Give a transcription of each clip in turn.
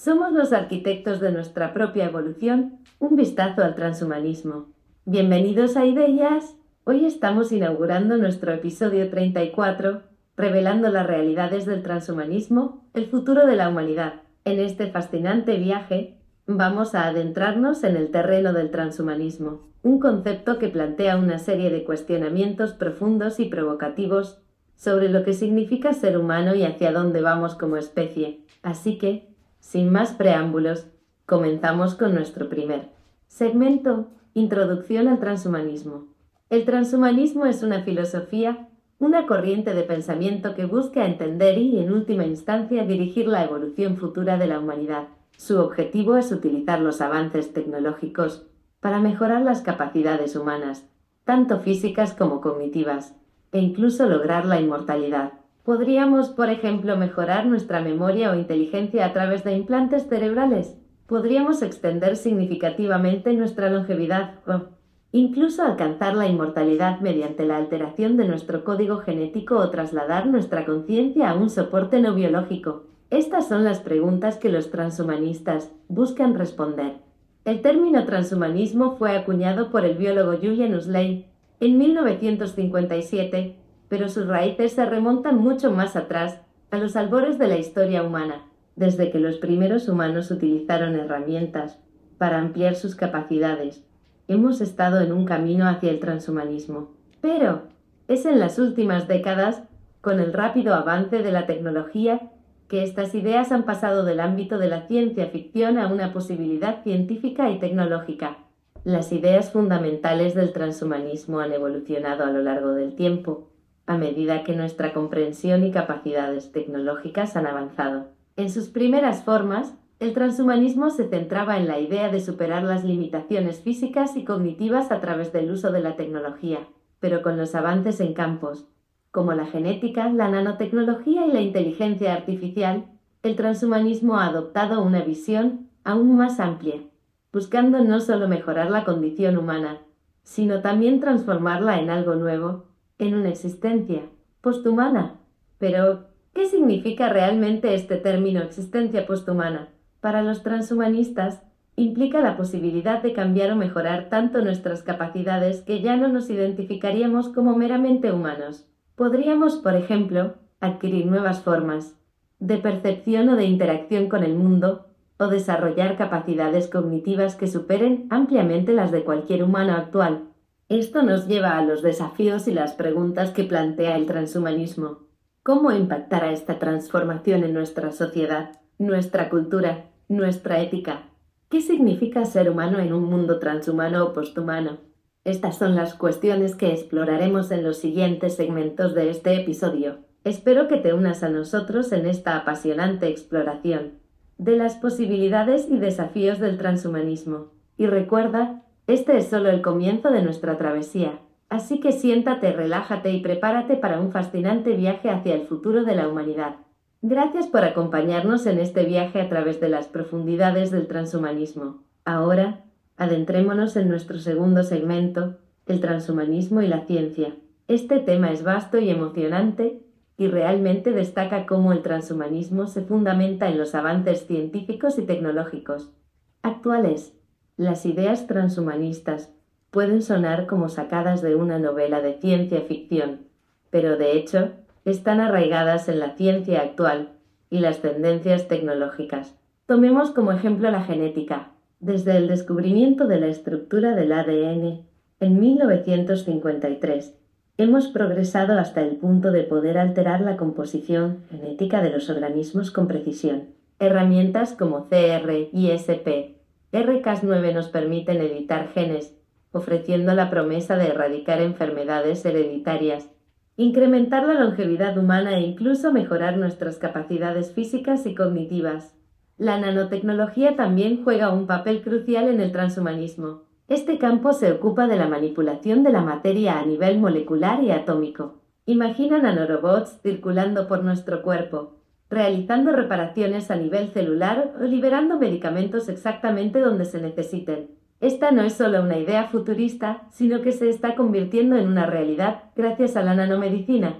Somos los arquitectos de nuestra propia evolución, un vistazo al transhumanismo. Bienvenidos a Ideas. Hoy estamos inaugurando nuestro episodio 34, revelando las realidades del transhumanismo, el futuro de la humanidad. En este fascinante viaje vamos a adentrarnos en el terreno del transhumanismo, un concepto que plantea una serie de cuestionamientos profundos y provocativos sobre lo que significa ser humano y hacia dónde vamos como especie. Así que, sin más preámbulos, comenzamos con nuestro primer segmento, Introducción al Transhumanismo. El transhumanismo es una filosofía, una corriente de pensamiento que busca entender y, en última instancia, dirigir la evolución futura de la humanidad. Su objetivo es utilizar los avances tecnológicos para mejorar las capacidades humanas, tanto físicas como cognitivas, e incluso lograr la inmortalidad. ¿Podríamos, por ejemplo, mejorar nuestra memoria o inteligencia a través de implantes cerebrales? ¿Podríamos extender significativamente nuestra longevidad incluso alcanzar la inmortalidad mediante la alteración de nuestro código genético o trasladar nuestra conciencia a un soporte no biológico? Estas son las preguntas que los transhumanistas buscan responder. El término transhumanismo fue acuñado por el biólogo Julian Huxley en 1957, pero sus raíces se remontan mucho más atrás, a los albores de la historia humana, desde que los primeros humanos utilizaron herramientas para ampliar sus capacidades. Hemos estado en un camino hacia el transhumanismo. Pero es en las últimas décadas, con el rápido avance de la tecnología, que estas ideas han pasado del ámbito de la ciencia ficción a una posibilidad científica y tecnológica. Las ideas fundamentales del transhumanismo han evolucionado a lo largo del tiempo, a medida que nuestra comprensión y capacidades tecnológicas han avanzado. En sus primeras formas, el transhumanismo se centraba en la idea de superar las limitaciones físicas y cognitivas a través del uso de la tecnología, pero con los avances en campos como la genética, la nanotecnología y la inteligencia artificial, el transhumanismo ha adoptado una visión aún más amplia, buscando no solo mejorar la condición humana, sino también transformarla en algo nuevo, en una existencia posthumana. Pero, ¿qué significa realmente este término existencia posthumana? Para los transhumanistas, implica la posibilidad de cambiar o mejorar tanto nuestras capacidades que ya no nos identificaríamos como meramente humanos. Podríamos, por ejemplo, adquirir nuevas formas de percepción o de interacción con el mundo o desarrollar capacidades cognitivas que superen ampliamente las de cualquier humano actual. Esto nos lleva a los desafíos y las preguntas que plantea el transhumanismo. ¿Cómo impactará esta transformación en nuestra sociedad, nuestra cultura, nuestra ética? ¿Qué significa ser humano en un mundo transhumano o posthumano? Estas son las cuestiones que exploraremos en los siguientes segmentos de este episodio. Espero que te unas a nosotros en esta apasionante exploración de las posibilidades y desafíos del transhumanismo. Y recuerda, este es solo el comienzo de nuestra travesía, así que siéntate, relájate y prepárate para un fascinante viaje hacia el futuro de la humanidad. Gracias por acompañarnos en este viaje a través de las profundidades del transhumanismo. Ahora, Adentrémonos en nuestro segundo segmento, el transhumanismo y la ciencia. Este tema es vasto y emocionante y realmente destaca cómo el transhumanismo se fundamenta en los avances científicos y tecnológicos. Actuales, las ideas transhumanistas pueden sonar como sacadas de una novela de ciencia ficción, pero de hecho están arraigadas en la ciencia actual y las tendencias tecnológicas. Tomemos como ejemplo la genética, desde el descubrimiento de la estructura del ADN en 1953, hemos progresado hasta el punto de poder alterar la composición genética de los organismos con precisión. Herramientas como CR y SP, RCAS9 nos permiten editar genes, ofreciendo la promesa de erradicar enfermedades hereditarias, incrementar la longevidad humana e incluso mejorar nuestras capacidades físicas y cognitivas. La nanotecnología también juega un papel crucial en el transhumanismo. Este campo se ocupa de la manipulación de la materia a nivel molecular y atómico. Imagina nanorobots circulando por nuestro cuerpo, realizando reparaciones a nivel celular o liberando medicamentos exactamente donde se necesiten. Esta no es solo una idea futurista, sino que se está convirtiendo en una realidad gracias a la nanomedicina.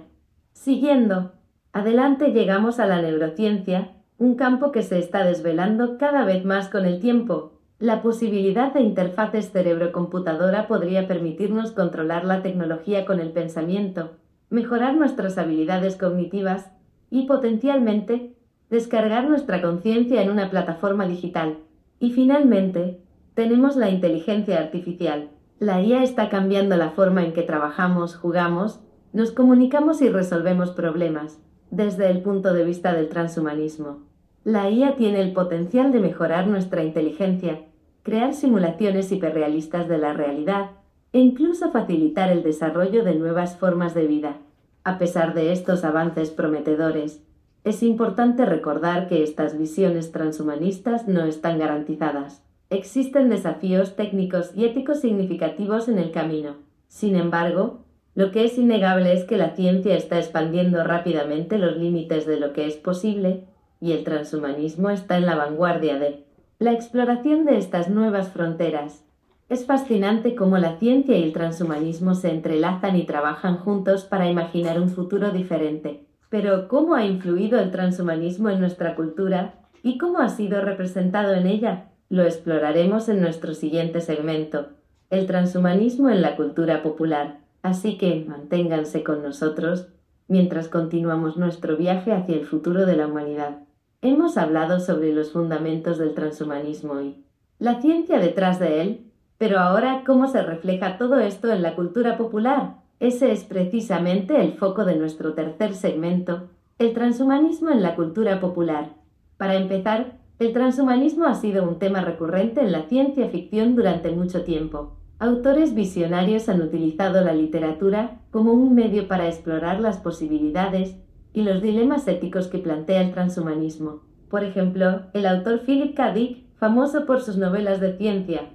Siguiendo, adelante llegamos a la neurociencia, un campo que se está desvelando cada vez más con el tiempo. La posibilidad de interfaces cerebro-computadora podría permitirnos controlar la tecnología con el pensamiento, mejorar nuestras habilidades cognitivas y potencialmente descargar nuestra conciencia en una plataforma digital. Y finalmente, tenemos la inteligencia artificial. La IA está cambiando la forma en que trabajamos, jugamos, nos comunicamos y resolvemos problemas, desde el punto de vista del transhumanismo. La IA tiene el potencial de mejorar nuestra inteligencia, crear simulaciones hiperrealistas de la realidad e incluso facilitar el desarrollo de nuevas formas de vida. A pesar de estos avances prometedores, es importante recordar que estas visiones transhumanistas no están garantizadas. Existen desafíos técnicos y éticos significativos en el camino. Sin embargo, lo que es innegable es que la ciencia está expandiendo rápidamente los límites de lo que es posible y el transhumanismo está en la vanguardia de la exploración de estas nuevas fronteras. Es fascinante cómo la ciencia y el transhumanismo se entrelazan y trabajan juntos para imaginar un futuro diferente. Pero, ¿cómo ha influido el transhumanismo en nuestra cultura y cómo ha sido representado en ella? Lo exploraremos en nuestro siguiente segmento, el transhumanismo en la cultura popular. Así que manténganse con nosotros mientras continuamos nuestro viaje hacia el futuro de la humanidad. Hemos hablado sobre los fundamentos del transhumanismo y la ciencia detrás de él, pero ahora cómo se refleja todo esto en la cultura popular. Ese es precisamente el foco de nuestro tercer segmento, el transhumanismo en la cultura popular. Para empezar, el transhumanismo ha sido un tema recurrente en la ciencia ficción durante mucho tiempo. Autores visionarios han utilizado la literatura como un medio para explorar las posibilidades y los dilemas éticos que plantea el transhumanismo. Por ejemplo, el autor Philip K. Dick, famoso por sus novelas de ciencia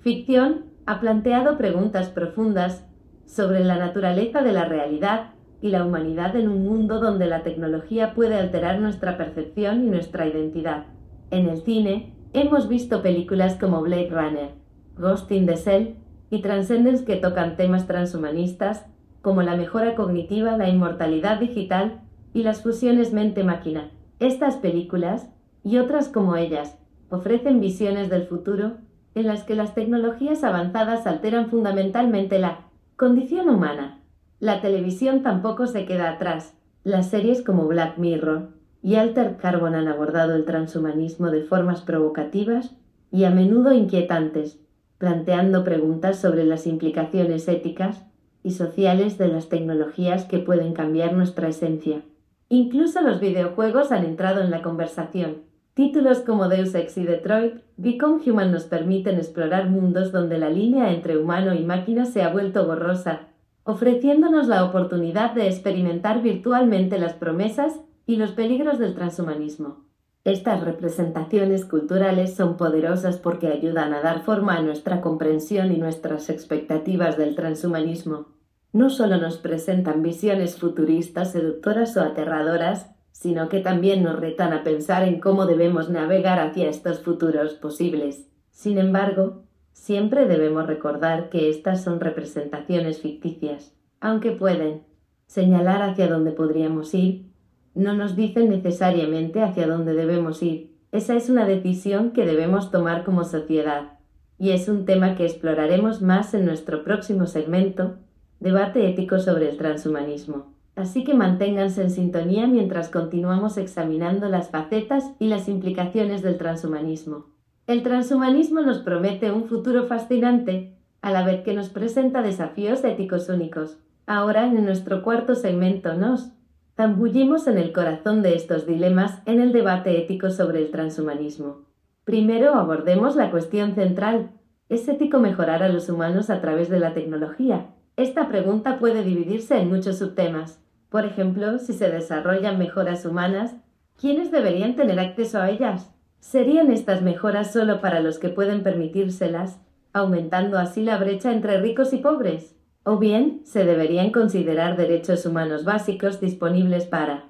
ficción, ha planteado preguntas profundas sobre la naturaleza de la realidad y la humanidad en un mundo donde la tecnología puede alterar nuestra percepción y nuestra identidad. En el cine, hemos visto películas como Blade Runner, Ghost in the Shell y Transcendence que tocan temas transhumanistas como la mejora cognitiva, la inmortalidad digital y las fusiones mente-máquina. Estas películas, y otras como ellas, ofrecen visiones del futuro en las que las tecnologías avanzadas alteran fundamentalmente la Condición humana. La televisión tampoco se queda atrás. Las series como Black Mirror y Alter Carbon han abordado el transhumanismo de formas provocativas y a menudo inquietantes, planteando preguntas sobre las implicaciones éticas y sociales de las tecnologías que pueden cambiar nuestra esencia. Incluso los videojuegos han entrado en la conversación. Títulos como Deus Ex y Detroit, Become Human nos permiten explorar mundos donde la línea entre humano y máquina se ha vuelto borrosa, ofreciéndonos la oportunidad de experimentar virtualmente las promesas y los peligros del transhumanismo. Estas representaciones culturales son poderosas porque ayudan a dar forma a nuestra comprensión y nuestras expectativas del transhumanismo. No solo nos presentan visiones futuristas, seductoras o aterradoras, sino que también nos retan a pensar en cómo debemos navegar hacia estos futuros posibles. Sin embargo, siempre debemos recordar que estas son representaciones ficticias, aunque pueden señalar hacia dónde podríamos ir, no nos dicen necesariamente hacia dónde debemos ir. Esa es una decisión que debemos tomar como sociedad, y es un tema que exploraremos más en nuestro próximo segmento, debate ético sobre el transhumanismo. Así que manténganse en sintonía mientras continuamos examinando las facetas y las implicaciones del transhumanismo. El transhumanismo nos promete un futuro fascinante, a la vez que nos presenta desafíos éticos únicos. Ahora, en nuestro cuarto segmento, nos zambullimos en el corazón de estos dilemas en el debate ético sobre el transhumanismo. Primero abordemos la cuestión central. ¿Es ético mejorar a los humanos a través de la tecnología? Esta pregunta puede dividirse en muchos subtemas. Por ejemplo, si se desarrollan mejoras humanas, ¿quiénes deberían tener acceso a ellas? ¿Serían estas mejoras solo para los que pueden permitírselas, aumentando así la brecha entre ricos y pobres? ¿O bien se deberían considerar derechos humanos básicos disponibles para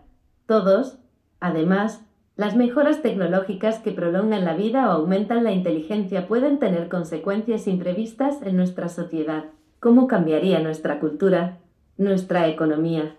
todos? Además, las mejoras tecnológicas que prolongan la vida o aumentan la inteligencia pueden tener consecuencias imprevistas en nuestra sociedad. ¿Cómo cambiaría nuestra cultura, nuestra economía,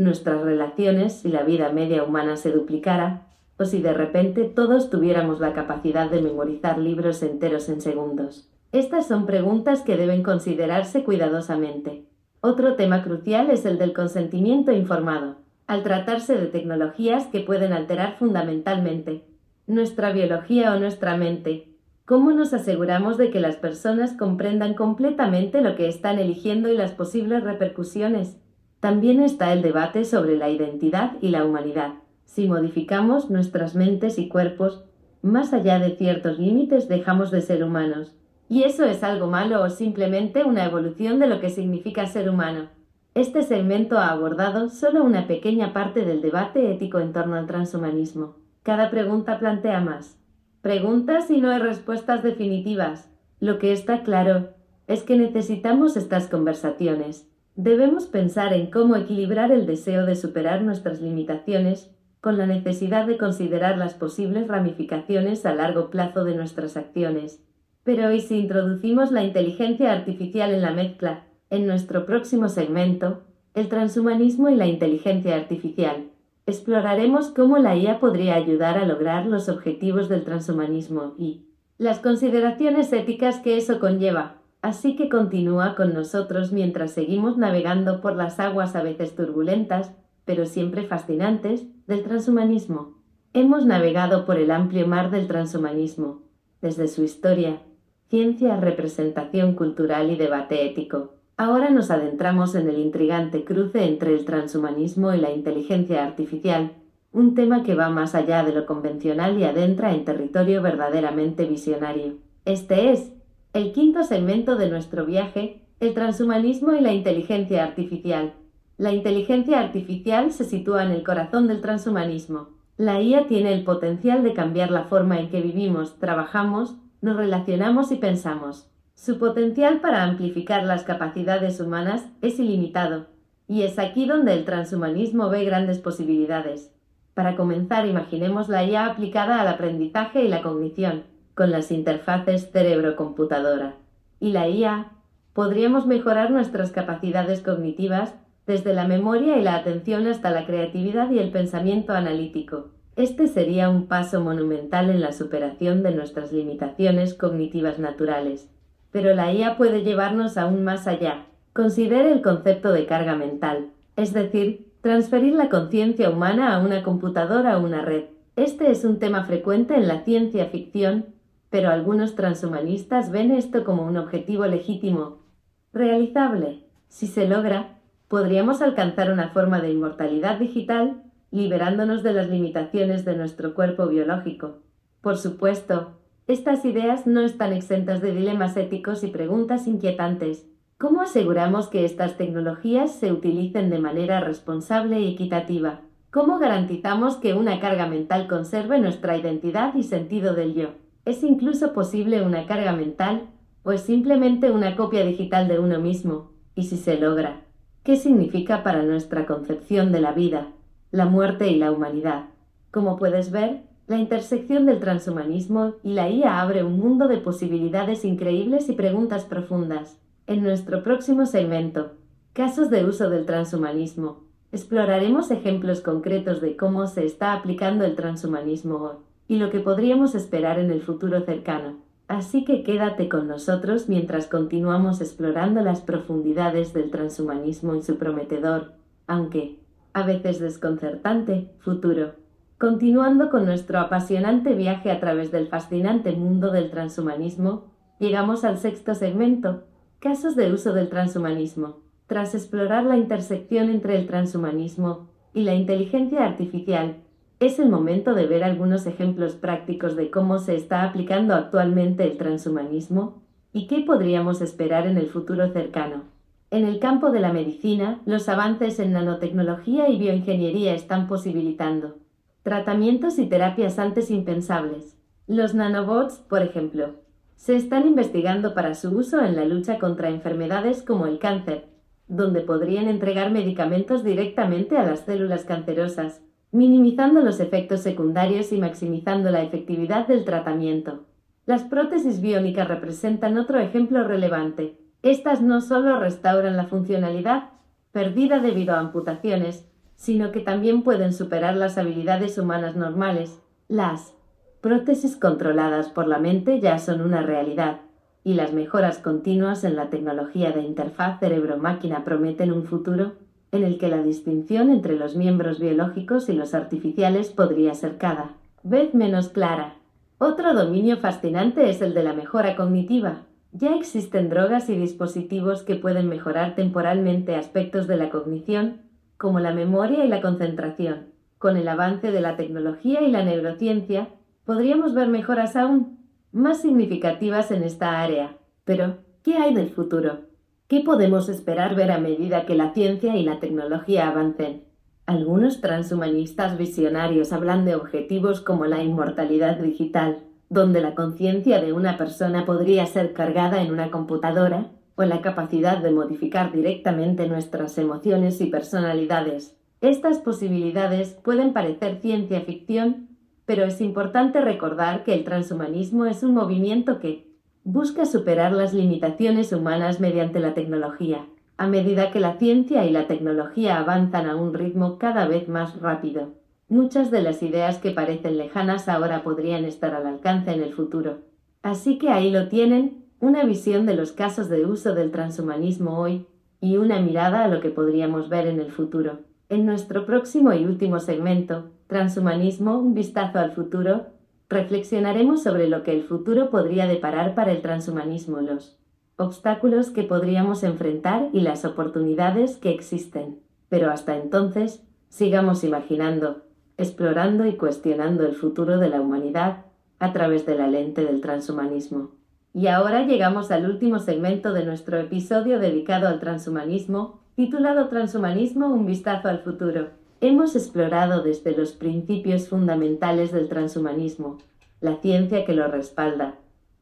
nuestras relaciones si la vida media humana se duplicara, o si de repente todos tuviéramos la capacidad de memorizar libros enteros en segundos. Estas son preguntas que deben considerarse cuidadosamente. Otro tema crucial es el del consentimiento informado, al tratarse de tecnologías que pueden alterar fundamentalmente nuestra biología o nuestra mente. ¿Cómo nos aseguramos de que las personas comprendan completamente lo que están eligiendo y las posibles repercusiones? También está el debate sobre la identidad y la humanidad. Si modificamos nuestras mentes y cuerpos, más allá de ciertos límites dejamos de ser humanos. ¿Y eso es algo malo o simplemente una evolución de lo que significa ser humano? Este segmento ha abordado solo una pequeña parte del debate ético en torno al transhumanismo. Cada pregunta plantea más. Preguntas y no hay respuestas definitivas. Lo que está claro es que necesitamos estas conversaciones. Debemos pensar en cómo equilibrar el deseo de superar nuestras limitaciones con la necesidad de considerar las posibles ramificaciones a largo plazo de nuestras acciones. Pero ¿y si introducimos la inteligencia artificial en la mezcla? En nuestro próximo segmento, el transhumanismo y la inteligencia artificial, exploraremos cómo la IA podría ayudar a lograr los objetivos del transhumanismo y las consideraciones éticas que eso conlleva. Así que continúa con nosotros mientras seguimos navegando por las aguas a veces turbulentas, pero siempre fascinantes, del transhumanismo. Hemos navegado por el amplio mar del transhumanismo, desde su historia, ciencia, representación cultural y debate ético. Ahora nos adentramos en el intrigante cruce entre el transhumanismo y la inteligencia artificial, un tema que va más allá de lo convencional y adentra en territorio verdaderamente visionario. Este es, el quinto segmento de nuestro viaje, el transhumanismo y la inteligencia artificial. La inteligencia artificial se sitúa en el corazón del transhumanismo. La IA tiene el potencial de cambiar la forma en que vivimos, trabajamos, nos relacionamos y pensamos. Su potencial para amplificar las capacidades humanas es ilimitado, y es aquí donde el transhumanismo ve grandes posibilidades. Para comenzar, imaginemos la IA aplicada al aprendizaje y la cognición, con las interfaces cerebro-computadora. Y la IA, podríamos mejorar nuestras capacidades cognitivas desde la memoria y la atención hasta la creatividad y el pensamiento analítico. Este sería un paso monumental en la superación de nuestras limitaciones cognitivas naturales. Pero la IA puede llevarnos aún más allá. Considere el concepto de carga mental, es decir, transferir la conciencia humana a una computadora o una red. Este es un tema frecuente en la ciencia ficción pero algunos transhumanistas ven esto como un objetivo legítimo, realizable. Si se logra, podríamos alcanzar una forma de inmortalidad digital liberándonos de las limitaciones de nuestro cuerpo biológico. Por supuesto, estas ideas no están exentas de dilemas éticos y preguntas inquietantes. ¿Cómo aseguramos que estas tecnologías se utilicen de manera responsable y equitativa? ¿Cómo garantizamos que una carga mental conserve nuestra identidad y sentido del yo? ¿Es incluso posible una carga mental o es simplemente una copia digital de uno mismo? Y si se logra, ¿qué significa para nuestra concepción de la vida, la muerte y la humanidad? Como puedes ver, la intersección del transhumanismo y la IA abre un mundo de posibilidades increíbles y preguntas profundas. En nuestro próximo segmento, Casos de uso del transhumanismo, exploraremos ejemplos concretos de cómo se está aplicando el transhumanismo hoy y lo que podríamos esperar en el futuro cercano. Así que quédate con nosotros mientras continuamos explorando las profundidades del transhumanismo y su prometedor, aunque a veces desconcertante, futuro. Continuando con nuestro apasionante viaje a través del fascinante mundo del transhumanismo, llegamos al sexto segmento, casos de uso del transhumanismo. Tras explorar la intersección entre el transhumanismo y la inteligencia artificial, es el momento de ver algunos ejemplos prácticos de cómo se está aplicando actualmente el transhumanismo y qué podríamos esperar en el futuro cercano. En el campo de la medicina, los avances en nanotecnología y bioingeniería están posibilitando tratamientos y terapias antes impensables. Los nanobots, por ejemplo, se están investigando para su uso en la lucha contra enfermedades como el cáncer, donde podrían entregar medicamentos directamente a las células cancerosas minimizando los efectos secundarios y maximizando la efectividad del tratamiento. Las prótesis biónicas representan otro ejemplo relevante. Estas no solo restauran la funcionalidad perdida debido a amputaciones, sino que también pueden superar las habilidades humanas normales, Las prótesis controladas por la mente ya son una realidad, y las mejoras continuas en la tecnología de interfaz cerebro-máquina prometen un futuro en el que la distinción entre los miembros biológicos y los artificiales podría ser cada vez menos clara. Otro dominio fascinante es el de la mejora cognitiva. Ya existen drogas y dispositivos que pueden mejorar temporalmente aspectos de la cognición, como la memoria y la concentración. Con el avance de la tecnología y la neurociencia, podríamos ver mejoras aún más significativas en esta área. Pero, ¿qué hay del futuro? ¿Qué podemos esperar ver a medida que la ciencia y la tecnología avancen? Algunos transhumanistas visionarios hablan de objetivos como la inmortalidad digital, donde la conciencia de una persona podría ser cargada en una computadora, o la capacidad de modificar directamente nuestras emociones y personalidades. Estas posibilidades pueden parecer ciencia ficción, pero es importante recordar que el transhumanismo es un movimiento que busca superar las limitaciones humanas mediante la tecnología, a medida que la ciencia y la tecnología avanzan a un ritmo cada vez más rápido. Muchas de las ideas que parecen lejanas ahora podrían estar al alcance en el futuro. Así que ahí lo tienen, una visión de los casos de uso del transhumanismo hoy y una mirada a lo que podríamos ver en el futuro. En nuestro próximo y último segmento, Transhumanismo, un vistazo al futuro, reflexionaremos sobre lo que el futuro podría deparar para el transhumanismo, los obstáculos que podríamos enfrentar y las oportunidades que existen. Pero hasta entonces, sigamos imaginando, explorando y cuestionando el futuro de la humanidad a través de la lente del transhumanismo. Y ahora llegamos al último segmento de nuestro episodio dedicado al transhumanismo, titulado Transhumanismo, un vistazo al futuro. Hemos explorado desde los principios fundamentales del transhumanismo, la ciencia que lo respalda,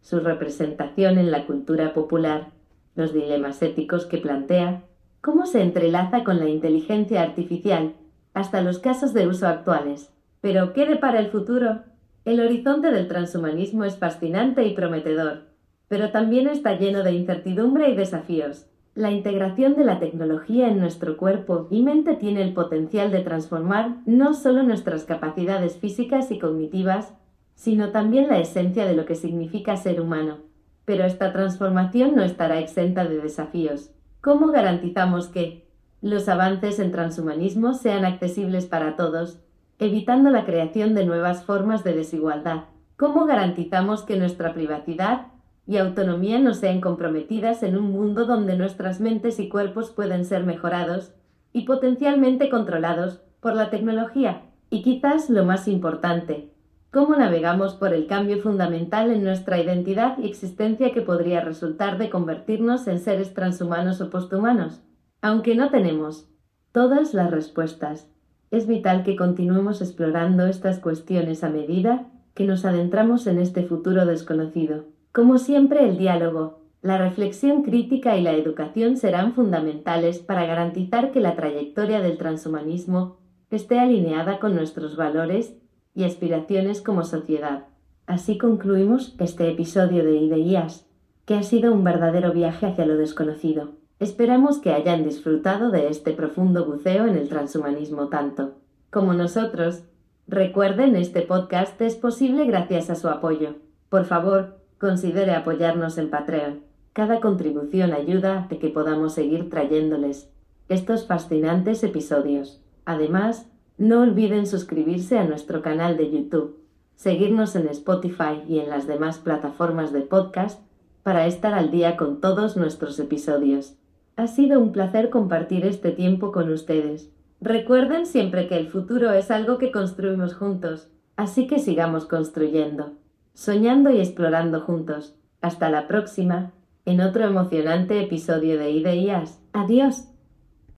su representación en la cultura popular, los dilemas éticos que plantea, cómo se entrelaza con la inteligencia artificial, hasta los casos de uso actuales. Pero, ¿qué depara el futuro? El horizonte del transhumanismo es fascinante y prometedor, pero también está lleno de incertidumbre y desafíos. La integración de la tecnología en nuestro cuerpo y mente tiene el potencial de transformar no solo nuestras capacidades físicas y cognitivas, sino también la esencia de lo que significa ser humano. Pero esta transformación no estará exenta de desafíos. ¿Cómo garantizamos que los avances en transhumanismo sean accesibles para todos, evitando la creación de nuevas formas de desigualdad? ¿Cómo garantizamos que nuestra privacidad y autonomía no sean comprometidas en un mundo donde nuestras mentes y cuerpos pueden ser mejorados y potencialmente controlados por la tecnología. Y quizás lo más importante, cómo navegamos por el cambio fundamental en nuestra identidad y existencia que podría resultar de convertirnos en seres transhumanos o posthumanos. Aunque no tenemos todas las respuestas, es vital que continuemos explorando estas cuestiones a medida que nos adentramos en este futuro desconocido. Como siempre, el diálogo, la reflexión crítica y la educación serán fundamentales para garantizar que la trayectoria del transhumanismo esté alineada con nuestros valores y aspiraciones como sociedad. Así concluimos este episodio de IDEIAS, que ha sido un verdadero viaje hacia lo desconocido. Esperamos que hayan disfrutado de este profundo buceo en el transhumanismo tanto como nosotros. Recuerden, este podcast es posible gracias a su apoyo. Por favor, considere apoyarnos en Patreon. Cada contribución ayuda a que podamos seguir trayéndoles estos fascinantes episodios. Además, no olviden suscribirse a nuestro canal de YouTube, seguirnos en Spotify y en las demás plataformas de podcast para estar al día con todos nuestros episodios. Ha sido un placer compartir este tiempo con ustedes. Recuerden siempre que el futuro es algo que construimos juntos, así que sigamos construyendo soñando y explorando juntos. Hasta la próxima, en otro emocionante episodio de IDEIAS. Adiós.